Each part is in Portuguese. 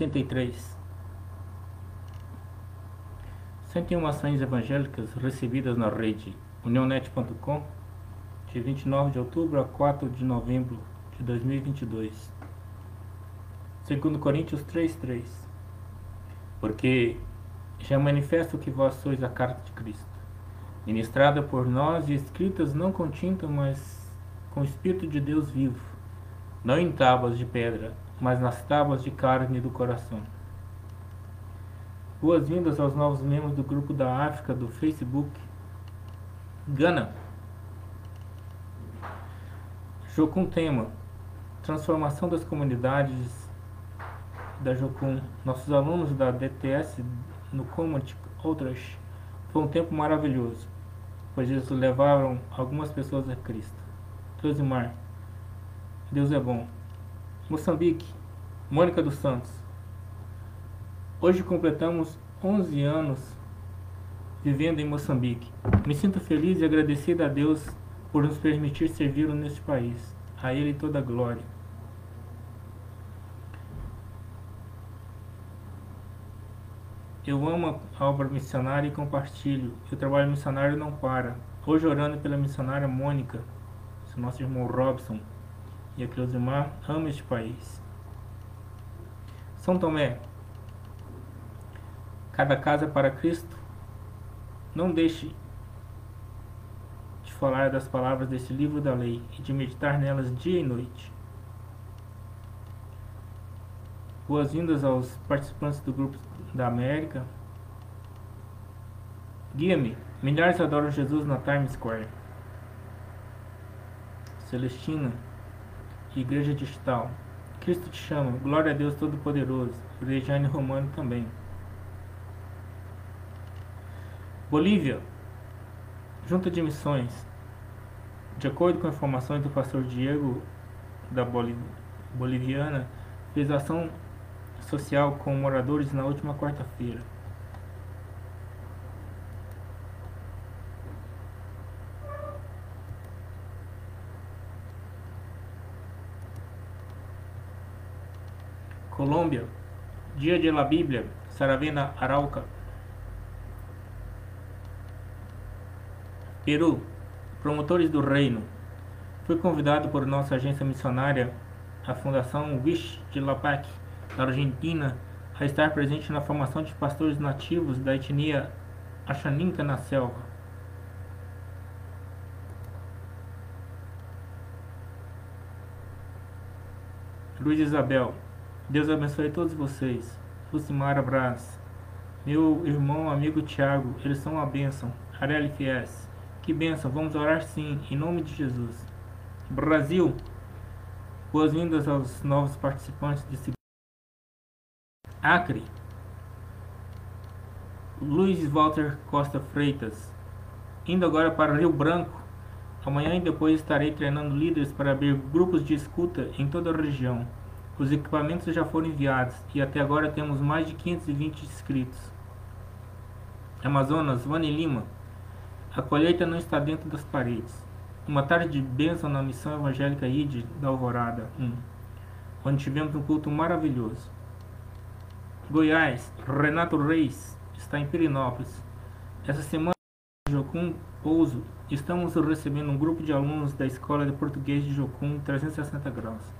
73 101 ações evangélicas recebidas na rede. Unionet.com de 29 de outubro a 4 de novembro de 2022 segundo Coríntios 3:3 Porque já manifesto que vós sois a carta de Cristo ministrada por nós e escritas não com tinta, mas com o Espírito de Deus vivo, não em tábuas de pedra, mas nas tábuas de carne do coração. Boas-vindas aos novos membros do grupo da África do Facebook. Gana. Jocum Tema. Transformação das comunidades da Jocum. Nossos alunos da DTS no Command Outras foi um tempo maravilhoso, pois eles levaram algumas pessoas a Cristo. Closimar, Deus é bom. Moçambique, Mônica dos Santos. Hoje completamos 11 anos vivendo em Moçambique. Me sinto feliz e agradecido a Deus por nos permitir servir neste país. A Ele toda a glória. Eu amo a obra missionária e compartilho. O trabalho missionário não para. Hoje orando pela missionária Mônica, nosso irmão Robson e a Cleusimar ama este país. São Tomé, cada casa para Cristo. Não deixe de falar das palavras desse livro da lei e de meditar nelas dia e noite. Boas-vindas aos participantes do grupo da América. Guia-me. Milhares adoram Jesus na Times Square. Celestina. Igreja Digital. Cristo te chama. Glória a Deus Todo-Poderoso. Regiane Romano também. Bolívia. Junta de Missões. De acordo com informações do pastor Diego da Boliviana, fez ação social com moradores na última quarta-feira. Colômbia, Dia de la Bíblia, Saravena Arauca. Peru, Promotores do Reino. Fui convidado por nossa agência missionária, a Fundação Wish de La Paz, da Argentina a estar presente na formação de pastores nativos da etnia Axaninca na selva. Luiz Isabel, Deus abençoe todos vocês. Lucimara Braz, meu irmão, amigo Tiago, eles são uma bênção. Areli Fies, que bênção, vamos orar sim, em nome de Jesus. Brasil, boas-vindas aos novos participantes desse Acre, Luiz Walter Costa Freitas. Indo agora para Rio Branco. Amanhã e depois estarei treinando líderes para abrir grupos de escuta em toda a região. Os equipamentos já foram enviados e até agora temos mais de 520 inscritos. Amazonas, Vani Lima. A colheita não está dentro das paredes. Uma tarde de bênção na missão evangélica ID da Alvorada 1, onde tivemos um culto maravilhoso. Goiás, Renato Reis está em Pirinópolis. Essa semana, Jocum Pouso, estamos recebendo um grupo de alunos da Escola de Português de Jocum 360 graus.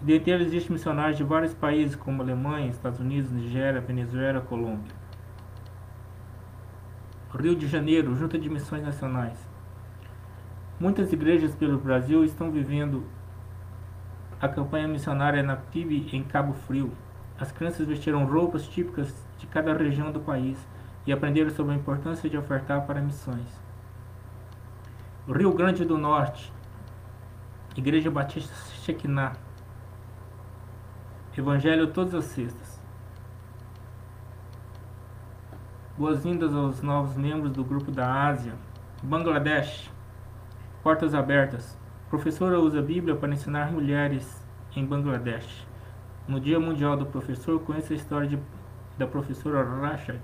Dentre eles existem missionários de vários países como Alemanha, Estados Unidos, Nigéria, Venezuela, Colômbia. Rio de Janeiro, Junta de Missões Nacionais. Muitas igrejas pelo Brasil estão vivendo a campanha missionária na PIB em Cabo Frio. As crianças vestiram roupas típicas de cada região do país e aprenderam sobre a importância de ofertar para missões. Rio Grande do Norte, Igreja Batista Shekinah, Evangelho todas as sextas. Boas-vindas aos novos membros do grupo da Ásia. Bangladesh, portas abertas. Professora usa a Bíblia para ensinar mulheres em Bangladesh. No Dia Mundial do Professor, conheça a história de, da professora Rashad.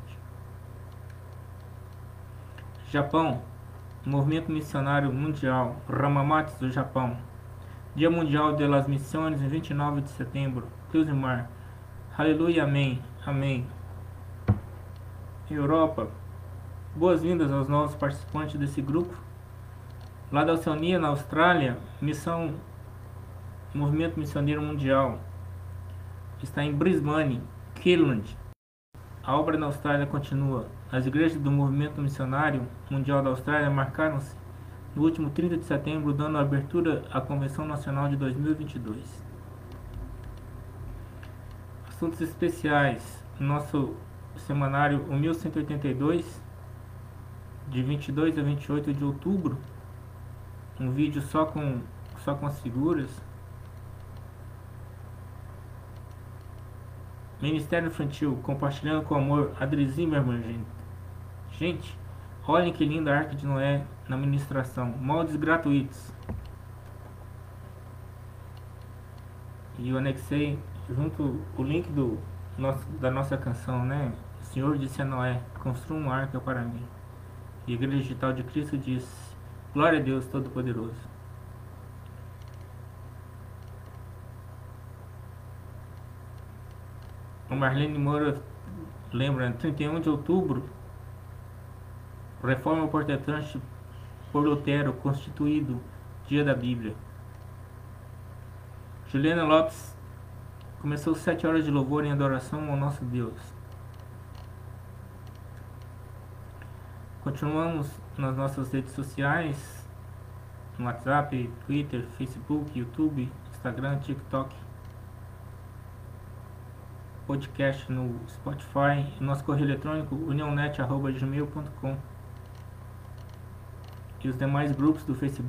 Japão, Movimento Missionário Mundial, Ramamatsu do Japão. Dia Mundial de las Missões, em 29 de setembro, Mar. Aleluia, amém, amém. Europa, boas-vindas aos novos participantes desse grupo. Lá da Oceania, na Austrália, missão Movimento Missioneiro Mundial está em Brisbane, Queensland. A obra na Austrália continua. As igrejas do Movimento Missionário Mundial da Austrália marcaram-se no último 30 de setembro, dando abertura à Convenção Nacional de 2022. Assuntos especiais. Nosso semanário 1182, de 22 a 28 de outubro. Um vídeo só com, só com as figuras. Ministério Infantil, compartilhando com amor, Adri Zimmermann, gente. Gente, olhem que linda a Arca de Noé na ministração. Moldes gratuitos. E eu anexei junto o link do nosso, da nossa canção, né? O Senhor disse a Noé, construa uma arca para mim. E a Igreja Digital de Cristo diz, glória a Deus Todo-Poderoso. O Marlene Moura lembra, 31 de outubro, reforma protestante por Lutero, constituído Dia da Bíblia. Juliana Lopes começou sete horas de louvor em adoração ao nosso Deus. Continuamos nas nossas redes sociais, no WhatsApp, Twitter, Facebook, YouTube, Instagram, TikTok podcast no Spotify, nosso correio eletrônico unionet.gmail.com e os demais grupos do Facebook